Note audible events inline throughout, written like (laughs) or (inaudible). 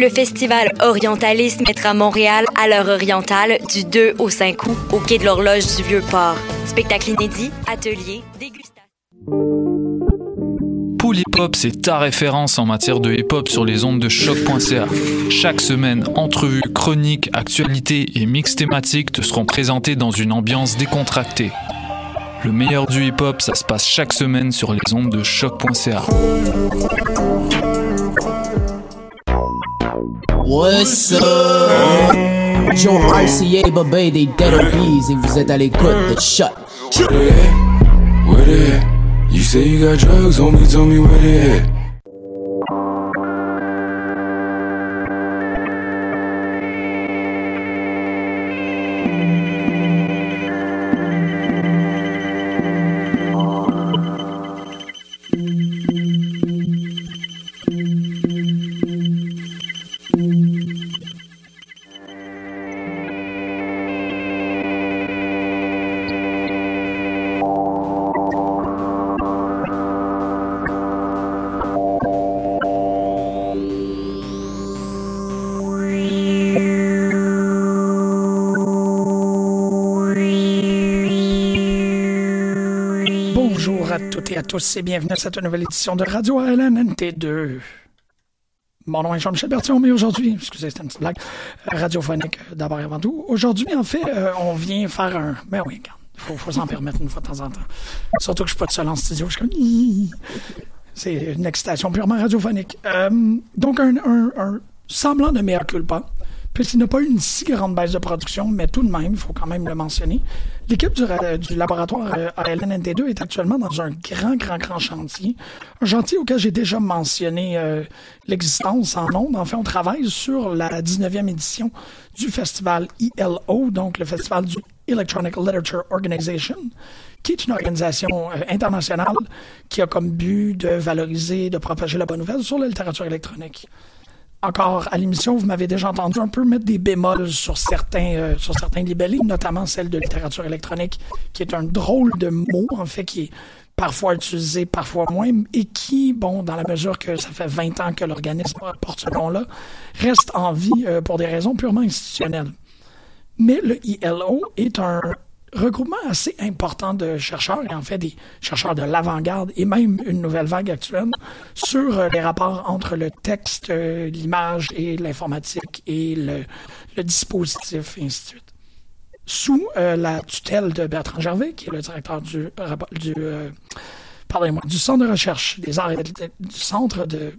Le festival Orientalisme mettra Montréal à l'heure orientale du 2 au 5 août au quai de l'horloge du Vieux-Port. Spectacle inédit, ateliers, dégustation. Pool Hip Hop, c'est ta référence en matière de hip hop sur les ondes de choc.ca. Chaque semaine, entrevues, chroniques, actualités et mix thématiques te seront présentés dans une ambiance décontractée. Le meilleur du hip hop, ça se passe chaque semaine sur les ondes de choc.ca. What's up? John RCA, Bobé des Dead Obies et vous êtes à l'écoute de Shot. Where they at? Where they at? You say you got drugs, homie, tell me where they at. À tous et bienvenue à cette nouvelle édition de Radio LNNT2. Mon nom est Jean-Michel Bertillon, mais aujourd'hui, excusez, c'était une petite blague, euh, radiophonique euh, d'abord et avant tout. Aujourd'hui, en fait, euh, on vient faire un... Ben oui, il faut, faut s'en permettre une fois de temps en temps. Surtout que je suis pas tout seul en studio, je suis comme... C'est une excitation purement radiophonique. Donc, un semblant de mea culpa, puisqu'il n'a pas eu une si grande baisse de production, mais tout de même, il faut quand même le mentionner. L'équipe du, du laboratoire euh, à LNNT2 est actuellement dans un grand, grand, grand chantier. Un chantier auquel j'ai déjà mentionné euh, l'existence en ondes. En fait, on travaille sur la 19e édition du festival ELO, donc le festival du Electronic Literature Organization, qui est une organisation euh, internationale qui a comme but de valoriser, de propager la bonne nouvelle sur la littérature électronique encore à l'émission, vous m'avez déjà entendu un peu mettre des bémols sur certains, euh, sur certains libellés, notamment celle de littérature électronique, qui est un drôle de mot, en fait, qui est parfois utilisé, parfois moins, et qui, bon, dans la mesure que ça fait 20 ans que l'organisme porte ce nom-là, reste en vie euh, pour des raisons purement institutionnelles. Mais le ILO est un regroupement assez important de chercheurs, et en fait des chercheurs de l'avant-garde et même une nouvelle vague actuelle, sur euh, les rapports entre le texte, euh, l'image et l'informatique et le, dispositif, et ainsi de suite. Sous euh, la tutelle de Bertrand Gervais, qui est le directeur du, du, du centre de recherche des arts et du centre de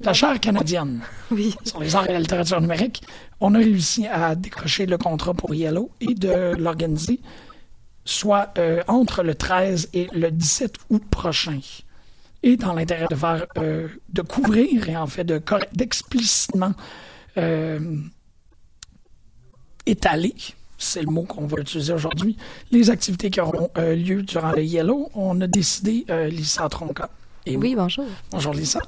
la chaire canadienne. (laughs) Sur les arts et la littérature numérique, on a réussi à décrocher le contrat pour Yellow et de l'organiser soit euh, entre le 13 et le 17 août prochain. Et dans l'intérêt de faire, euh, de couvrir et en fait de d'explicitement euh, étaler, c'est le mot qu'on va utiliser aujourd'hui, les activités qui auront lieu durant le Yellow, on a décidé, Lisa Tronca, et Oui, bonjour. bonjour Lisa,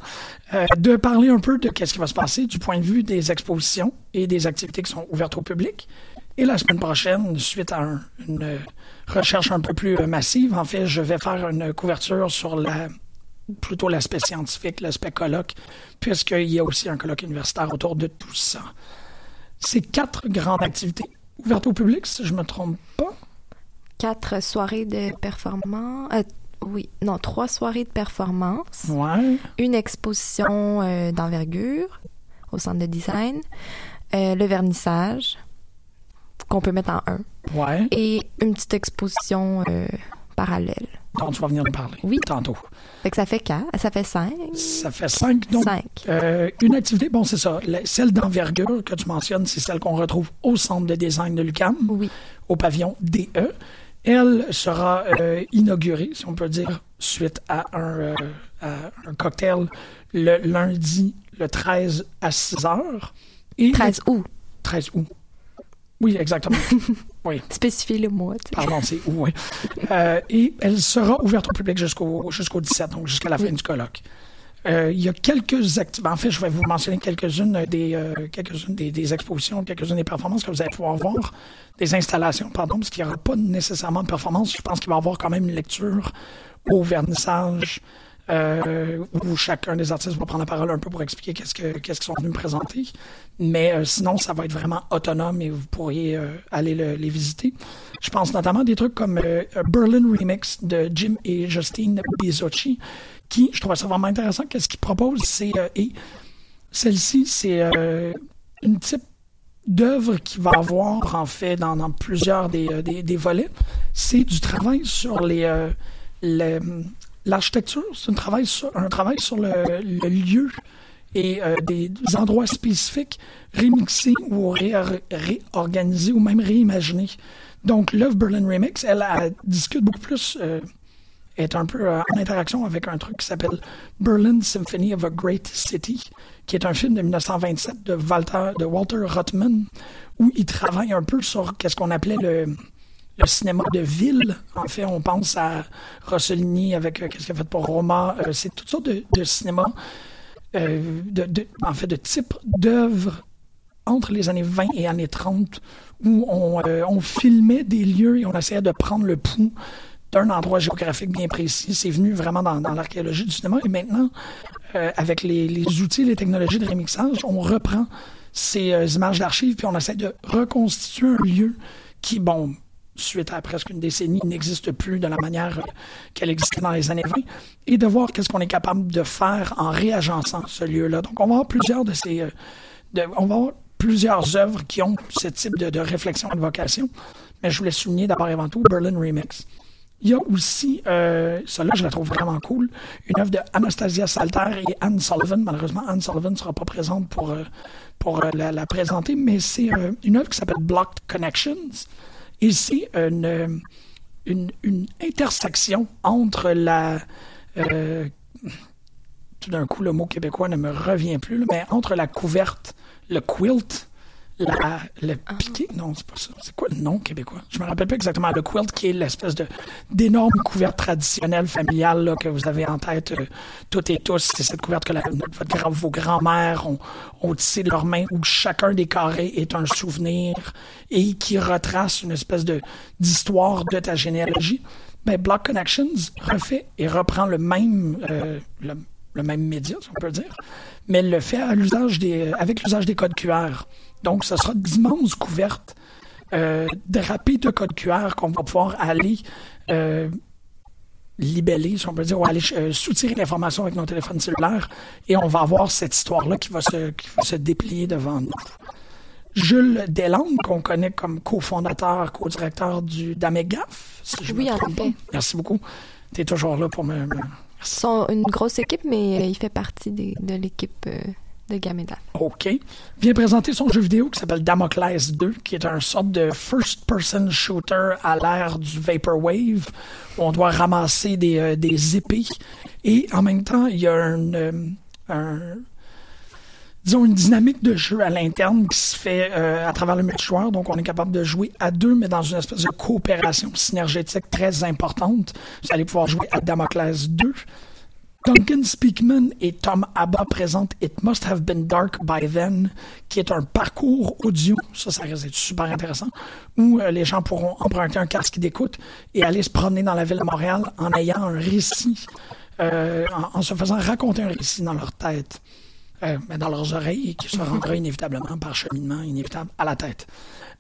euh, de parler un peu de qu'est-ce qui va se passer du point de vue des expositions et des activités qui sont ouvertes au public. Et la semaine prochaine, suite à un- une recherche un peu plus euh, massive, en fait, je vais faire une couverture sur la plutôt l'aspect scientifique, l'aspect colloque, puisqu'il y a aussi un colloque universitaire autour de tout ça. C'est quatre grandes activités ouvertes au public, si je me trompe pas. Quatre soirées de performance. euh, oui, non, trois soirées de performance. Ouais. Une exposition euh, d'envergure au centre de design. euh, le vernissage. qu'on peut mettre en un. Ouais. Et une petite exposition euh, parallèle. dont tu vas venir nous parler Oui. tantôt. Fait que ça fait quatre, ça fait cinq. Ça fait cinq. Donc, Cinq. euh, une activité, bon, c'est ça. la- celle d'envergure que tu mentionnes, c'est celle qu'on retrouve au centre de design de l'UQAM, Oui. au pavillon DE. Elle sera euh, inaugurée, si on peut dire, suite à un, euh, à un cocktail le lundi, le 13 à 6 heures. Et 13 août. 13 août. Oui, exactement. (laughs) oui. Spécifier le mois. Pardon, c'est où, oui. Euh, et elle sera ouverte au public jusqu'au jusqu'au 17, donc jusqu'à la fin Oui. du colloque. Euh, il y a quelques activités. En fait, je vais vous mentionner quelques-unes des, euh, quelques-unes des, expositions, quelques-unes des performances que vous allez pouvoir voir, des installations, pardon, parce qu'il n'y aura pas nécessairement de performance. Je pense qu'il va y avoir quand même une lecture au vernissage euh, où chacun des artistes va prendre la parole un peu pour expliquer qu'est-ce que qu'est-ce qu'ils sont venus me présenter. Mais sinon, ça va être vraiment autonome et vous pourriez aller le- les visiter. Je pense notamment à des trucs comme Berlin Remix de Jim et Justine Bizocchi, qui, je trouve ça vraiment intéressant. Qu'est-ce qu'ils proposent, c'est euh, et celle-ci, c'est euh, une type d'œuvre qui va avoir en fait dans, plusieurs des, euh, des, des volets. C'est du travail sur les euh, l'architecture, c'est un travail sur un travail sur le, lieu et des endroits spécifiques remixés ou ré- réorganisés ou même réimaginés. Donc, l'œuvre Berlin Remix, elle, discute beaucoup plus, est un peu euh, en interaction avec un truc qui s'appelle Berlin Symphony of a Great City, qui est un film de 1927 de Walter, de Walter Ruttmann, où il travaille un peu sur qu'est-ce qu'on appelait le, le cinéma de ville. En fait, on pense à Rossellini avec euh, qu'est-ce qu'il a fait pour Roma. Euh, c'est toutes sortes de, cinéma, de, en fait, de types d'œuvres entre les années 20 et années 30 où on, on filmait des lieux et on essayait de prendre le pouls d'un endroit géographique bien précis. C'est venu vraiment dans, l'archéologie du cinéma. Et maintenant, euh, avec les, outils, les technologies de remixage, on reprend ces euh, images d'archives puis on essaie de reconstituer un lieu qui, bon, suite à presque une décennie, n'existe plus de la manière euh, qu'elle existait dans les années 20, et de voir qu'est-ce qu'on est capable de faire en réagençant ce lieu-là. Donc, on va avoir plusieurs de ces... on va avoir plusieurs œuvres qui ont ce type de, de réflexion et de vocation, mais je voulais souligner d'abord et avant tout Berlin Remix. Il y a aussi, euh, celle-là, je la trouve vraiment cool, une œuvre de Anastasia Salter et Anne Sullivan. Malheureusement, Anne Sullivan ne sera pas présente pour, euh, pour euh, la, présenter, mais c'est euh, une œuvre qui s'appelle Blocked Connections. Et c'est une, une, intersection entre la... tout d'un coup, le mot québécois ne me revient plus, mais entre la couverte, le quilt, la, le piqué, non, c'est pas ça. C'est quoi le nom québécois? Je me rappelle pas exactement. Le quilt, qui est l'espèce de d'énorme couverte traditionnelle familiale là, que vous avez en tête euh, toutes et tous. C'est cette couverte que la, votre grand- vos grands-mères ont, ont tissé de leurs mains, où chacun des carrés est un souvenir et qui retrace une espèce de d'histoire de ta généalogie. Ben, Block Connections refait et reprend le même, euh, le, le même média, si on peut dire, mais le fait à l'usage des, avec l'usage des codes QR. Donc, ce sera d'immenses couvertes euh, drapées de codes QR qu'on va pouvoir aller euh, libeller, si on peut dire, ou aller euh, soutirer l'information avec nos téléphones cellulaires, et on va avoir cette histoire-là qui va se, qui va se déplier devant nous. Jules Deslandes, qu'on connaît comme cofondateur, co-directeur du d'Amegaf, si je Oui, me en trompe effet. Merci beaucoup. Tu es toujours là pour me... me- Ils sont une grosse équipe, mais euh, il fait partie des- de l'équipe euh, de Gameda. OK. Vient présenter son jeu vidéo qui s'appelle Damocles 2, qui est un sorte de first-person shooter à l'ère du Vaporwave, où on doit ramasser des, euh, des épées. Et en même temps, il y a euh, un- disons, une dynamique de jeu à l'interne qui se fait euh, à travers le multijoueur. Donc, on est capable de jouer à deux, mais dans une espèce de coopération synergétique très importante. Vous allez pouvoir jouer à Damocles 2. Duncan Speakman et Tom Abba présentent It Must Have Been Dark by Then, qui est un parcours audio, ça, ça super intéressant, où euh, les gens pourront emprunter un casque d'écoute et aller se promener dans la ville de Montréal en ayant un récit, euh, en, se faisant raconter un récit dans leur tête, euh, mais dans leurs oreilles, et qui se rendra inévitablement par cheminement inévitable à la tête.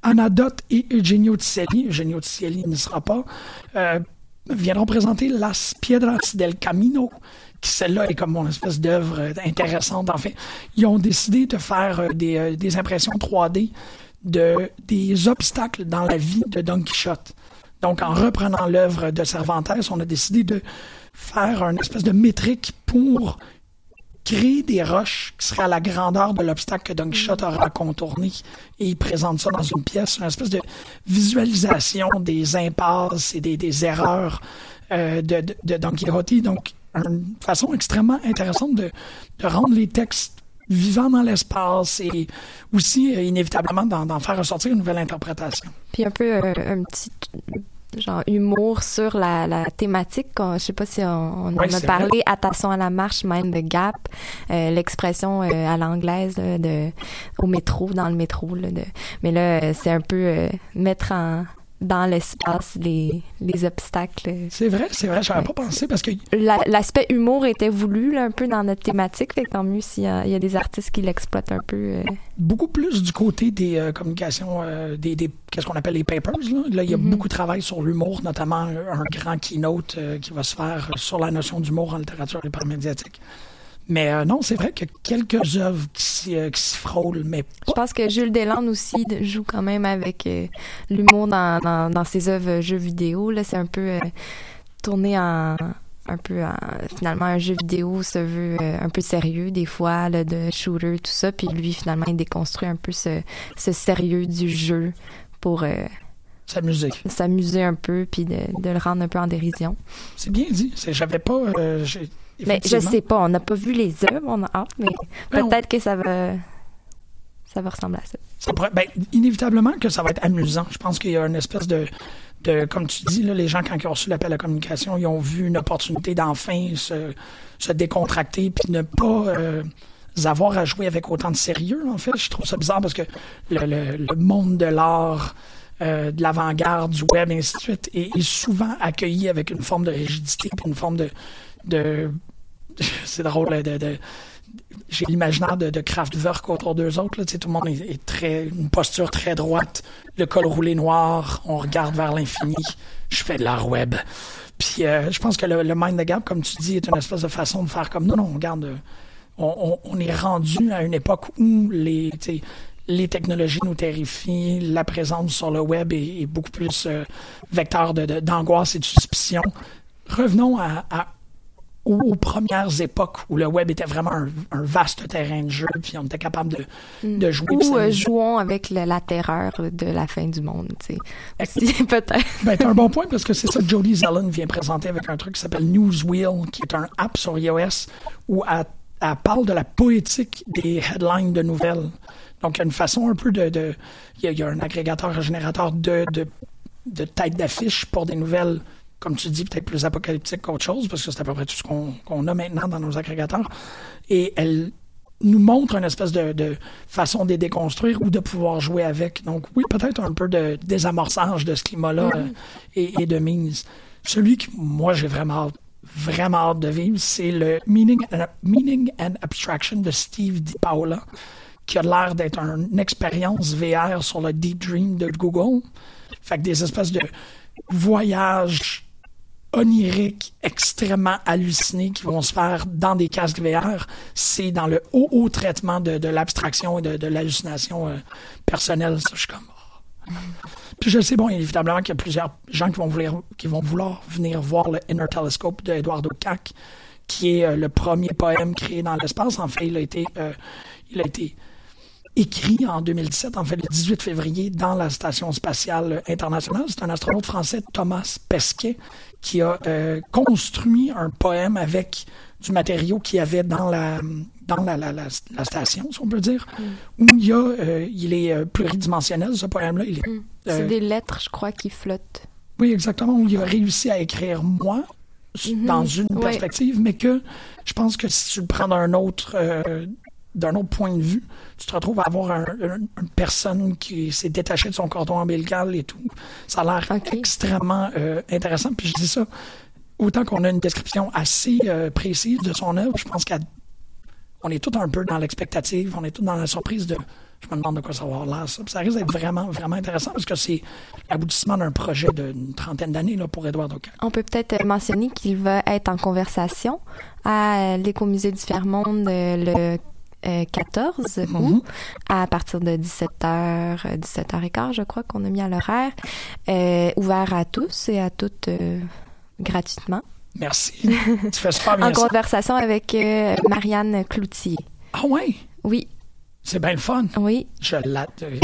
Anadote et Eugenio Ticelli, Eugenio Ticelli ne sera pas, viendront présenter Las Piedras del Camino, qui celle-là est comme mon espèce d'œuvre euh, intéressante. En fait, ils ont décidé de faire euh, des, euh, des impressions 3D de des obstacles dans la vie de Don Quichotte. Donc, en reprenant l'œuvre de Cervantes, on a décidé de faire une espèce de métrique pour créer des roches qui seraient à la grandeur de l'obstacle que Don Quichotte aura à contourner. Et il présente ça dans une pièce, une espèce de visualisation des impasses et des, des erreurs de, de, de Don Quixote. Donc, une façon extrêmement intéressante de, de rendre les textes vivants dans l'espace et aussi, euh, inévitablement, d'en faire ressortir une nouvelle interprétation. Puis un peu euh, un petit genre humour sur la, la thématique. Je sais pas si on, on Ouais, en a parlé. Attention à la marche, mind the gap. Euh, L'expression euh, à l'anglaise de au métro, dans le métro. Là, de, mais là, euh, c'est un peu euh, mettre en dans l'espace les, les obstacles. C'est vrai, c'est vrai, j'avais pas pensé parce que La- L'aspect humour était voulu là, un peu dans notre thématique, fait que tant mieux s'il y, y a des artistes qui l'exploitent un peu. euh. beaucoup plus du côté des euh, communications, euh, des, des qu'est-ce qu'on appelle les papers. Là, Là, il y a beaucoup de travail sur l'humour, notamment un, grand keynote qui va se faire sur la notion d'humour en littérature et par médiatique. Mais euh, non, c'est vrai qu'il y a quelques œuvres qui s'y euh, qui s'y frôlent, mais Je pense que Jules Deslandes aussi joue quand même avec euh, l'humour dans, dans, dans ses œuvres jeux vidéo. Là, c'est un peu euh, tourné en un peu en- finalement un jeu vidéo se veut un peu sérieux des fois là, de shooter tout ça puis lui finalement il déconstruit un peu ce, ce sérieux du jeu pour s'amuser. s'amuser un peu puis de, de le rendre un peu en dérision. C'est bien dit. J'avais pas. euh, Mais je sais pas, on n'a pas vu les œuvres, on a hâte, mais Ben, on- peut-être que ça va ça va ressembler à ça. Ça pourrait- ben, inévitablement que ça va être amusant. Je pense qu'il y a une espèce de, de comme tu dis, là, les gens, quand ils ont reçu l'appel à la communication, ils ont vu une opportunité d'enfin se, se décontracter puis ne pas euh, avoir à jouer avec autant de sérieux, en fait. Je trouve ça bizarre parce que le, le- le monde de l'art, euh, de l'avant-garde, du web, et ainsi de suite, est, est souvent accueilli avec une forme de rigidité puis une forme de... de (laughs) c'est drôle, là, de, de j'ai l'imaginaire de, de Kraftwerk autour d'eux autres. Là. Tout le monde est, très une posture très droite, le col roulé noir, on regarde vers l'infini. Je fais de l'art web. Puis euh, je pense que le, Mind the Gap, comme tu dis, est une espèce de façon de faire comme non, non, regarde, euh, on, on, on est rendu à une époque où les, les technologies nous terrifient, la présence sur le web est, beaucoup plus euh, vecteur de- de- d'angoisse et de suspicion. Revenons à, à aux, aux premières époques où le web était vraiment un, un vaste terrain de jeu, puis on était capable de, de jouer. Ou euh, jouons avec le- la terreur de la fin du monde, tu sais. (laughs) Peut-être. Ben, t'as un bon point parce que c'est ça que Jodie Zellen vient présenter avec un truc qui s'appelle Newswheel, qui est un app sur iOS où elle, elle parle de la poétique des headlines de nouvelles. Donc, il y a une façon un peu de. de- il, y a, il y a un agrégateur, un générateur de, de, de têtes d'affiche pour des nouvelles, comme tu dis, peut-être plus apocalyptiques qu'autre chose, parce que c'est à peu près tout ce qu'on a maintenant dans nos agrégateurs. Et elle nous montre une espèce de, de façon de les déconstruire ou de pouvoir jouer avec. Donc oui, peut-être un peu de désamorçage de ce climat-là euh, et, et de mise. Celui que moi j'ai vraiment hâte- vraiment hâte de vivre, c'est le Meaning and, Meaning and Abstraction de Steve DiPaola, qui a l'air d'être une expérience VR sur le Deep Dream de Google. Fait que des espèces de voyages oniriques extrêmement hallucinés qui vont se faire dans des casques VR, c'est dans le haut, haut traitement de, l'abstraction et de, de l'hallucination euh, personnelle. Ça, je suis comme... oh. Puis je sais, bon, évidemment qu'il y a plusieurs gens qui vont vouloir, qui vont vouloir venir voir le Inner Telescope de Eduardo Cac, qui est euh, le premier poème créé dans l'espace. En fait, il a été, euh, il a été écrit en 2017, en fait le 18 février, dans la Station spatiale internationale. C'est un astronaute français, Thomas Pesquet, qui a euh, construit un poème avec du matériau qu'il y avait dans la dans la, la, la, la station, si on peut dire, où il y a, euh, il est euh, pluridimensionnel, ce poème-là. Il est, C'est des lettres, je crois, qui flottent. oui, exactement, où il a réussi à écrire moi s- dans une Ouais. perspective, mais que je pense que si tu le prends d'un autre, euh, d'un autre point de vue, tu te retrouves à avoir un- un- une personne qui s'est détachée de son cordon ombilical et tout. Ça a l'air extrêmement euh, intéressant. Puis je dis ça, autant qu'on a une description assez euh, précise de son œuvre, je pense qu'on est tout un peu dans l'expectative, on est tout dans la surprise de je me demande de quoi ça va avoir l'air, ça. Ça risque d'être vraiment, vraiment intéressant parce que c'est l'aboutissement d'un projet d'une trentaine d'années là, pour Édouard Docan. On peut peut-être mentionner qu'il va être en conversation à l'Écomusée du euh, le euh, 14 Mhm. août à partir de 17h, 17h15, je crois qu'on a mis à l'horaire. Euh, ouvert à tous et à toutes euh, gratuitement. Merci. (laughs) tu fais super bien En ça. conversation avec euh, Marianne Cloutier. Ah ouais, Oui, c'est bien le fun. oui. Je.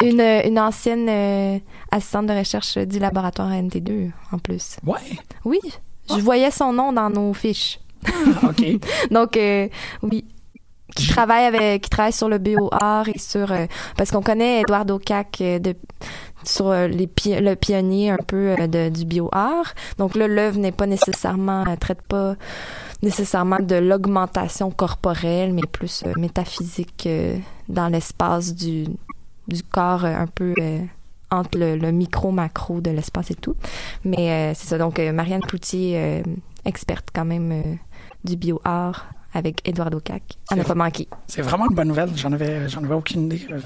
Une, une ancienne euh, assistante de recherche du laboratoire NT2, en plus. Ouais. Oui, je voyais son nom dans nos fiches. Ah, OK. (laughs) Donc, euh, oui. Qui travaille avec, qui travaille sur le bio-art et sur, euh, parce qu'on connaît Edouard Aucac euh, de, sur euh, les le pionnier un peu de, du bio-art. Donc là, l'œuvre n'est pas nécessairement, elle traite pas nécessairement de l'augmentation corporelle, mais plus métaphysique dans l'espace du, du corps un peu entre le, micro-macro de l'espace et tout. Mais c'est ça. Donc, Marianne Cloutier, experte quand même du bio-art avec Édouard Aucac. À ne pas manquer. C'est vraiment une bonne nouvelle. J'en avais, j'en avais aucune idée. Euh,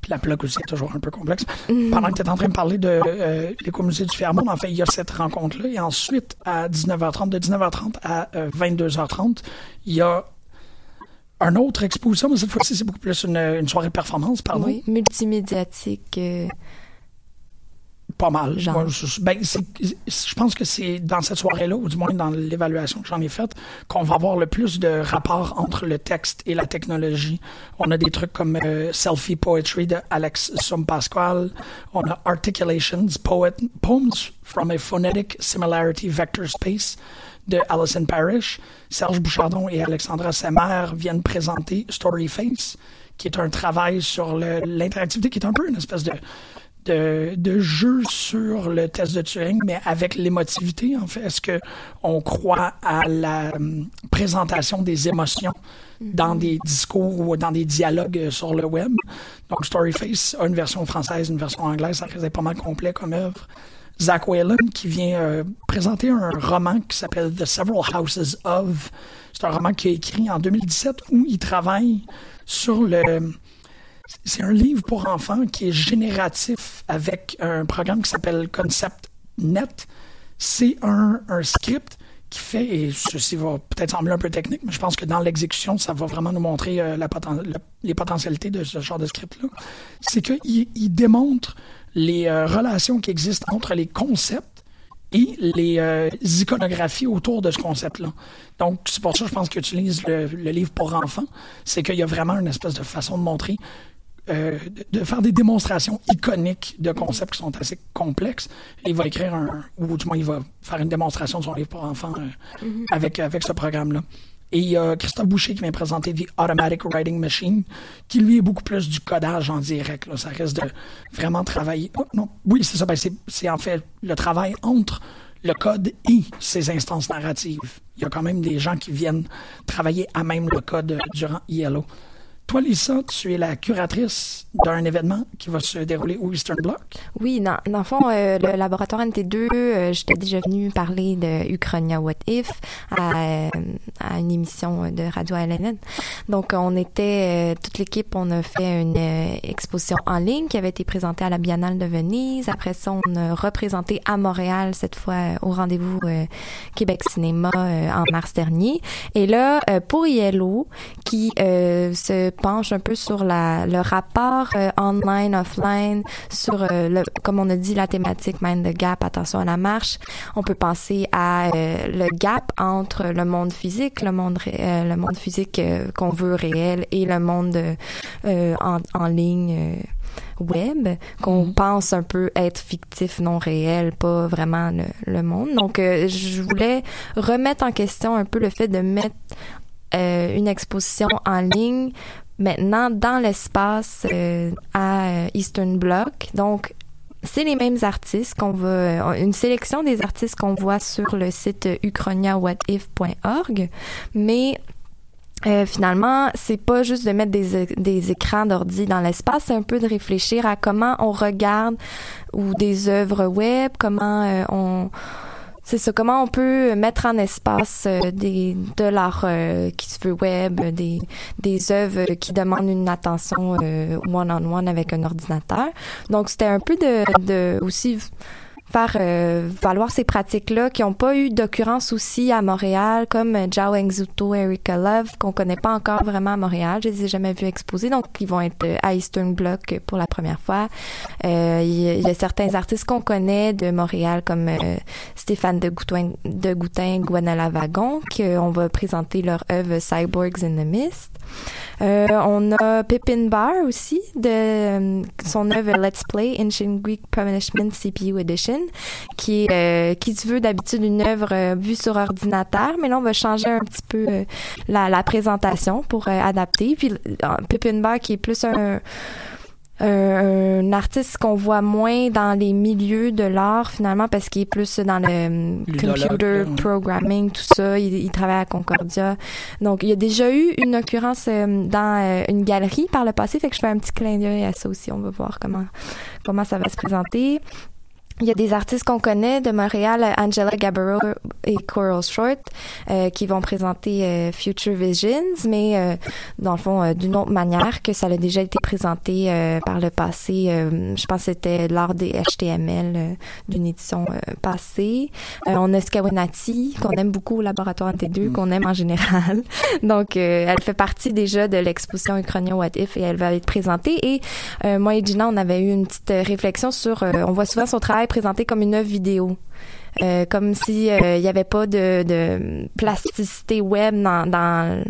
Puis la plug aussi est toujours un peu complexe. Pendant que tu es en train de parler de euh, l'écomusée du Fairmont, en fait, il y a cette rencontre-là. Et ensuite, à 19h30, de 19h30 à euh, 22h30, il y a un autre exposition, mais cette fois-ci, c'est beaucoup plus une, une soirée performance, pardon. Oui, multimédiatique. euh, Pas mal. Genre. Ben, je pense que c'est dans cette soirée-là, ou du moins dans l'évaluation que j'en ai faite, qu'on va avoir le plus de rapports entre le texte et la technologie. On a des trucs comme euh, Selfie Poetry de Alex Sompasquale. On a Articulations, Poet, Poems from a Phonetic Similarity Vector Space de Alison Parrish. Serge Bouchardon et Alexandra Semer viennent présenter Storyface, qui est un travail sur l'interactivité, qui est un peu une espèce de de, de jeu sur le test de Turing, mais avec l'émotivité, en fait. Est-ce que on croit à la hum, présentation des émotions dans des discours ou dans des dialogues sur le web? Donc, Storyface a une version française, une version anglaise, ça d'être pas mal complet comme œuvre. Zach Whalen qui vient euh, présenter un roman qui s'appelle The Several Houses of. C'est un roman qu'il a écrit en 2017 où il travaille sur le c'est un livre pour enfants qui est génératif avec un programme qui s'appelle ConceptNet. C'est un, script qui fait, et ceci va peut-être sembler un peu technique, mais je pense que dans l'exécution, ça va vraiment nous montrer euh, les potentialités de ce genre de script-là. C'est qu'il il démontre les euh, relations qui existent entre les concepts et les euh, iconographies autour de ce concept-là. Donc, c'est pour ça que je pense qu'il utilise le, le livre pour enfants. C'est qu'il y a vraiment une espèce de façon de montrer, euh, de, faire des démonstrations iconiques de concepts qui sont assez complexes. Il va écrire un, ou du moins il va faire une démonstration de son livre pour enfants euh, avec, avec ce programme-là. Et il y a Christophe Boucher qui vient présenter The Automatic Writing Machine, qui lui est beaucoup plus du codage en direct. Là. Ça reste de vraiment travailler. Oh, non, oui, c'est ça. Ben, c'est, c'est en fait le travail entre le code et ses instances narratives. Il y a quand même des gens qui viennent travailler à même le code euh, durant ILO. Toi, Lisa, tu es la curatrice d'un événement qui va se dérouler au Eastern Bloc? Oui, dans, dans le fond, euh, le laboratoire NT2, euh, j'étais déjà venue parler de Uchronia What If à, euh, à une émission de Radio LNN. Donc, on était, euh, toute l'équipe, on a fait une euh, exposition en ligne qui avait été présentée à la Biennale de Venise. Après ça, on a représenté à Montréal, cette fois euh, au rendez-vous euh, Québec Cinéma euh, en mars dernier. Et là, euh, pour ILO, qui euh, se penche un peu sur la, le rapport euh, online, offline, sur, euh, le, comme on a dit, la thématique Mind the Gap, attention à la marche. On peut penser à euh, le gap entre le monde physique, le monde, euh, le monde physique euh, qu'on veut réel et le monde euh, en, en ligne. euh, web qu'on pense un peu être fictif, non réel, pas vraiment le, le monde. Donc, euh, je voulais remettre en question un peu le fait de mettre euh, une exposition en ligne maintenant dans l'espace euh, à euh, Eastern Bloc. Donc, c'est les mêmes artistes qu'on va, euh, une sélection des artistes qu'on voit sur le site euh, uchroniawhatif.org, mais euh, finalement, c'est pas juste de mettre des, des écrans d'ordi dans l'espace, c'est un peu de réfléchir à comment on regarde ou des œuvres web, comment euh, on c'est ça, comment on peut mettre en espace euh, des de l'art euh, qui se veut web, des des œuvres qui demandent une attention one on one avec un ordinateur. Donc c'était un peu de de aussi faire euh, valoir ces pratiques-là qui n'ont pas eu d'occurrence aussi à Montréal, comme Jao Engzuto, Erika Love, qu'on connaît pas encore vraiment à Montréal. Je les ai jamais vus exposer, donc ils vont être à Eastern Bloc pour la première fois. Euh, il y, a certains artistes qu'on connaît de Montréal, comme euh, Stéphane de Goutin, de Goutin, Guanala Wagon, qu'on va présenter leur œuvre Cyborgs in the Mist. Euh, on a Pippin Bar aussi, de son œuvre Let's Play Ancient Greek Punishment CPU Edition, qui, euh, se veut d'habitude une œuvre euh, vue sur ordinateur, mais là on va changer un petit peu euh, la, présentation pour adapter. Puis Pippin Bar qui est plus un euh, un artiste qu'on voit moins dans les milieux de l'art finalement parce qu'il est plus dans le computer programming tout ça. Il, travaille à Concordia. Donc il y a déjà eu une occurrence euh, dans euh, une galerie par le passé. Fait que je fais un petit clin d'œil à ça aussi. On va voir comment comment ça va se présenter il y a des artistes qu'on connaît de Montréal, Angela Gabbero et Coral Short, euh, qui vont présenter euh, Future Visions, mais euh, dans le fond d'une autre manière que ça a déjà été présenté par le passé. je pense que c'était lors des HTML d'une édition passée. on a Skawenati, qu'on aime beaucoup au laboratoire NT2, mm. qu'on aime en général. (laughs) Donc, elle fait partie déjà de l'exposition Uchronia What If et elle va être présentée. Et moi et Gina, on avait eu une petite réflexion sur, on voit souvent son travail présenté comme une œuvre vidéo. Euh, comme si euh, il n'y avait pas de, de, plasticité web dans, dans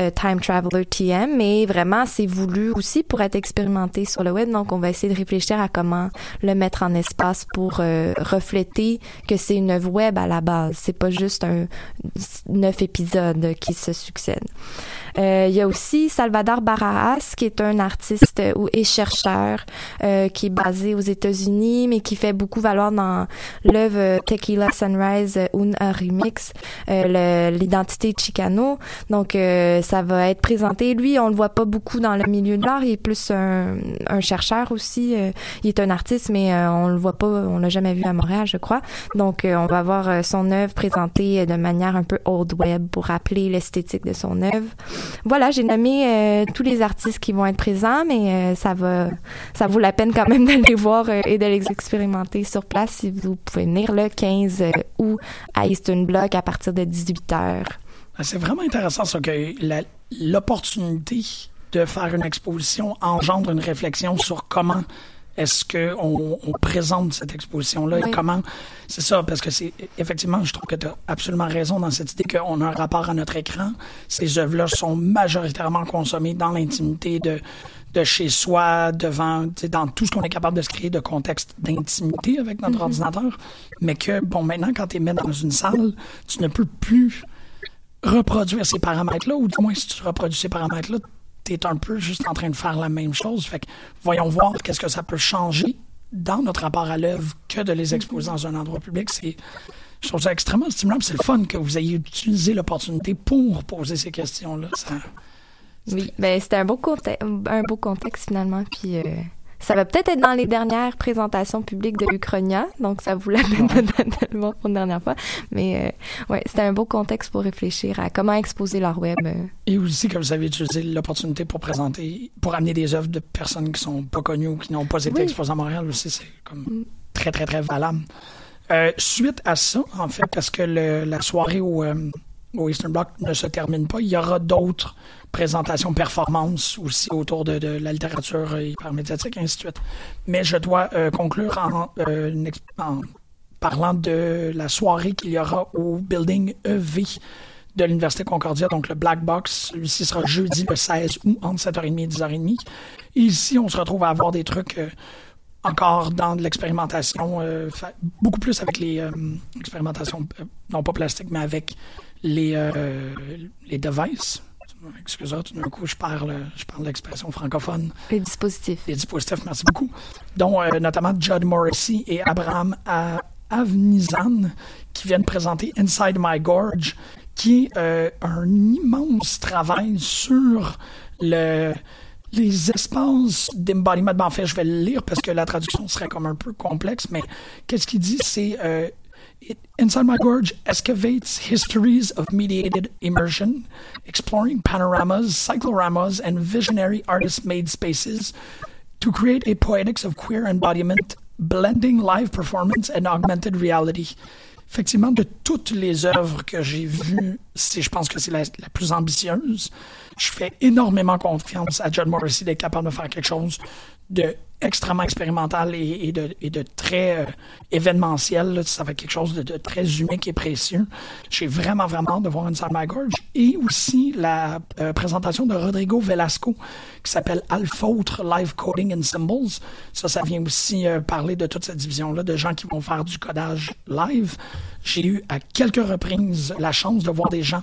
euh, Time Traveler TM, mais vraiment c'est voulu aussi pour être expérimenté sur le web. Donc on va essayer de réfléchir à comment le mettre en espace pour euh, refléter que c'est une œuvre web à la base. C'est pas juste un neuf épisodes qui se succèdent. Euh, il y a aussi Salvador Barajas, qui est un artiste ou et chercheur qui est basé aux États-Unis, mais qui fait beaucoup valoir dans l'œuvre Tequila Sunrise Un Remix, l'identité Chicano. Donc, ça va être présenté. Lui, on le voit pas beaucoup dans le milieu de l'art. Il est plus un, un chercheur aussi. il est un artiste, mais on le voit pas, on l'a jamais vu à Montréal, je crois. Donc, on va voir son œuvre présentée de manière un peu old web pour rappeler l'esthétique de son œuvre. Voilà, j'ai nommé euh, tous les artistes qui vont être présents, mais euh, ça va, ça vaut la peine quand même (laughs) de les voir euh, et de les expérimenter sur place si vous pouvez venir le 15 août à Eastern Block à partir de 18 h C'est vraiment intéressant ça que l'opportunité de faire une exposition engendre une réflexion sur comment est-ce qu'on on présente cette exposition-là et comment c'est ça parce que c'est effectivement je trouve que tu as absolument raison dans cette idée qu'on a un rapport à notre écran. Ces œuvres-là sont majoritairement consommées dans l'intimité de de chez soi, devant, dans tout ce qu'on est capable de se créer de contexte d'intimité avec notre mm-hmm. ordinateur, mais que, bon, maintenant, quand tu es mis dans une salle, tu ne peux plus reproduire ces paramètres-là, ou du moins, si tu reproduis ces paramètres-là, tu es un peu juste en train de faire la même chose. Fait que voyons voir qu'est-ce que ça peut changer dans notre rapport à l'œuvre que de les exposer dans un endroit public. C'est, je trouve ça extrêmement stimulant. C'est le fun que vous ayez utilisé l'opportunité pour poser ces questions-là. oui, ben c'était un beau contexte, un beau contexte finalement. Puis euh, ça va peut-être être dans les dernières présentations publiques de Uchronia, donc ça vous la peine de, le voir pour une dernière fois. Mais euh, ouais, c'était un beau contexte pour réfléchir à comment exposer leur web. Euh. Et aussi que vous avez utilisé l'opportunité pour présenter, pour amener des œuvres de personnes qui sont pas connues ou qui n'ont pas été exposées à Montréal aussi, c'est comme mm. très très très valable. Euh, suite à ça, en fait, parce que la soirée au, au Eastern Bloc ne se termine pas, il y aura d'autres présentation performance aussi autour de, la littérature hypermédiatique, et ainsi de suite. Mais je dois euh, conclure euh, en, parlant de la soirée qu'il y aura au building EV de l'Université Concordia, donc le Black Box. Celui-ci sera jeudi le 16 août entre 7h30 et 10h30. Et ici, on se retrouve à avoir des trucs euh, encore dans de l'expérimentation, beaucoup plus avec les expérimentations, non pas plastiques, mais avec les, les devices excusez-moi, tout d'un coup, je parle, je parle l'expression francophone. Les dispositifs. Les dispositifs, merci beaucoup. Dont euh, notamment Judd Morrissey et Abraham Avnizan, qui viennent présenter Inside My Gorge, qui est euh, un immense travail sur le, les espaces d'embodiment. Ben, en fait, je vais le lire parce que la traduction serait comme un peu complexe, mais qu'est-ce qu'il dit? C'est Inside My Gorge excavates histories of mediated immersion, exploring panoramas, cycloramas, and visionary artist made spaces to create a poetics of queer embodiment Blending Live Performance and Augmented Reality. Effectivement, de toutes les œuvres que j'ai vues, je pense que c'est la, la, plus ambitieuse. Je fais énormément confiance à John Morrissey d'être capable de faire quelque chose de extrêmement expérimental et, de, très euh, événementiel. Là. Ça fait quelque chose de, de, très unique et précieux. J'ai vraiment, vraiment hâte de voir Inside My Gorge. Et aussi la euh, présentation de Rodrigo Velasco qui s'appelle Alphautre Live Coding and Symbols. Ça, ça vient aussi euh, parler de toute cette division-là de gens qui vont faire du codage live. J'ai eu à quelques reprises la chance de voir des gens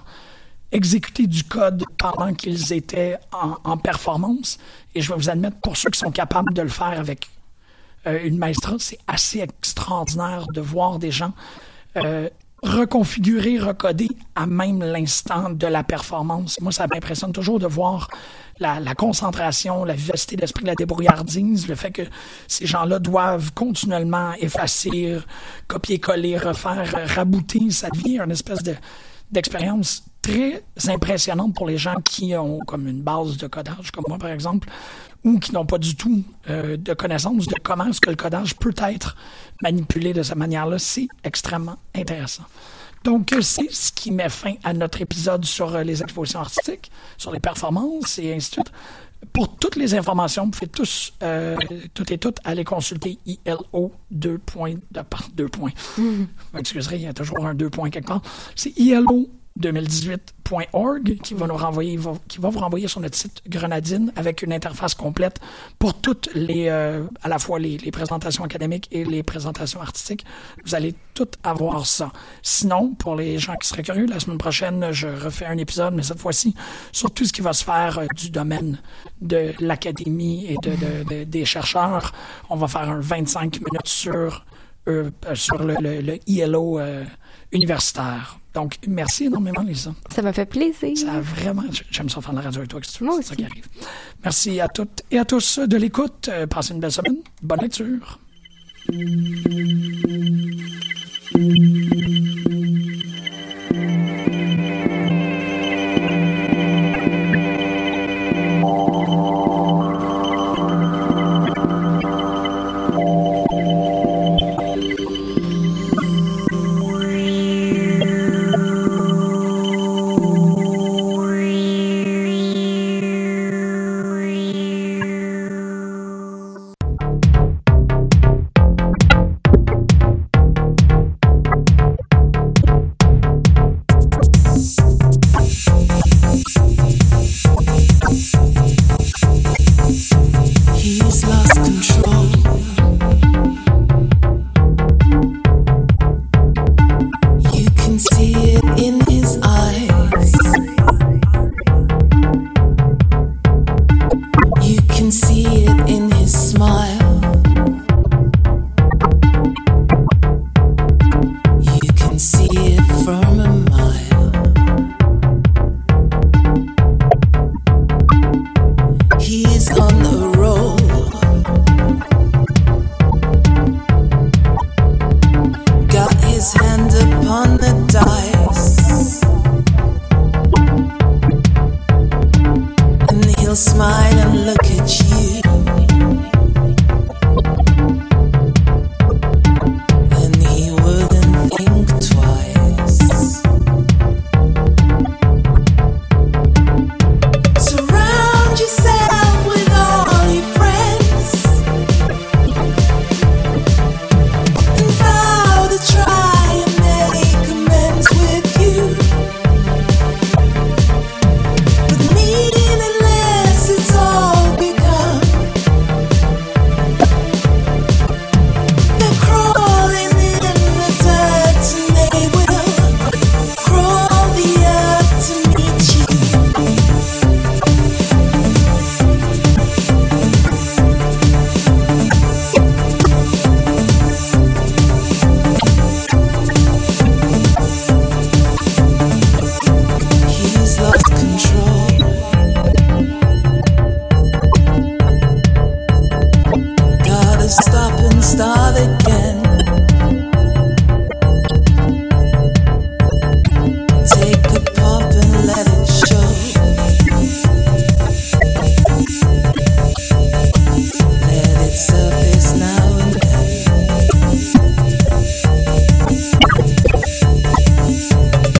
exécuter du code pendant qu'ils étaient en, performance. Et je vais vous admettre, pour ceux qui sont capables de le faire avec euh, une maestra, c'est assez extraordinaire de voir des gens euh, reconfigurer, recoder à même l'instant de la performance. Moi, ça m'impressionne toujours de voir la, la, concentration, la vivacité d'esprit, la débrouillardise, le fait que ces gens-là doivent continuellement effacer, copier-coller, refaire, rabouter. Ça devient une espèce de d'expérience très impressionnante pour les gens qui ont comme une base de codage, comme moi par exemple, ou qui n'ont pas du tout euh, de connaissance de comment est-ce que le codage peut être manipulé de cette manière-là. C'est extrêmement intéressant. Donc, c'est ce qui met fin à notre épisode sur euh, les expositions artistiques, sur les performances et ainsi de suite. Pour toutes les informations, vous pouvez tous, euh, toutes et toutes, aller consulter ILO 2 points. De, 2 points. Mm -hmm. il y a toujours un 2 points quelque part. C'est ILO 2018.org qui va nous renvoyer, qui va vous renvoyer sur notre site Grenadine avec une interface complète pour toutes les, euh, à la fois les, les, présentations académiques et les présentations artistiques. Vous allez toutes avoir ça. Sinon, pour les gens qui seraient curieux, la semaine prochaine, je refais un épisode, mais cette fois-ci, sur tout ce qui va se faire euh, du domaine de l'académie et de, de, de, des chercheurs. On va faire un 25 minutes sur, euh, sur le, le, le ILO euh, universitaire. Donc, merci énormément, Lisa. Ça m'a fait plaisir. Ça a vraiment. J'aime ça faire la radio avec toi, c'est ça qui arrive. Merci à toutes et à tous de l'écoute. Passez une belle semaine. Bonne lecture.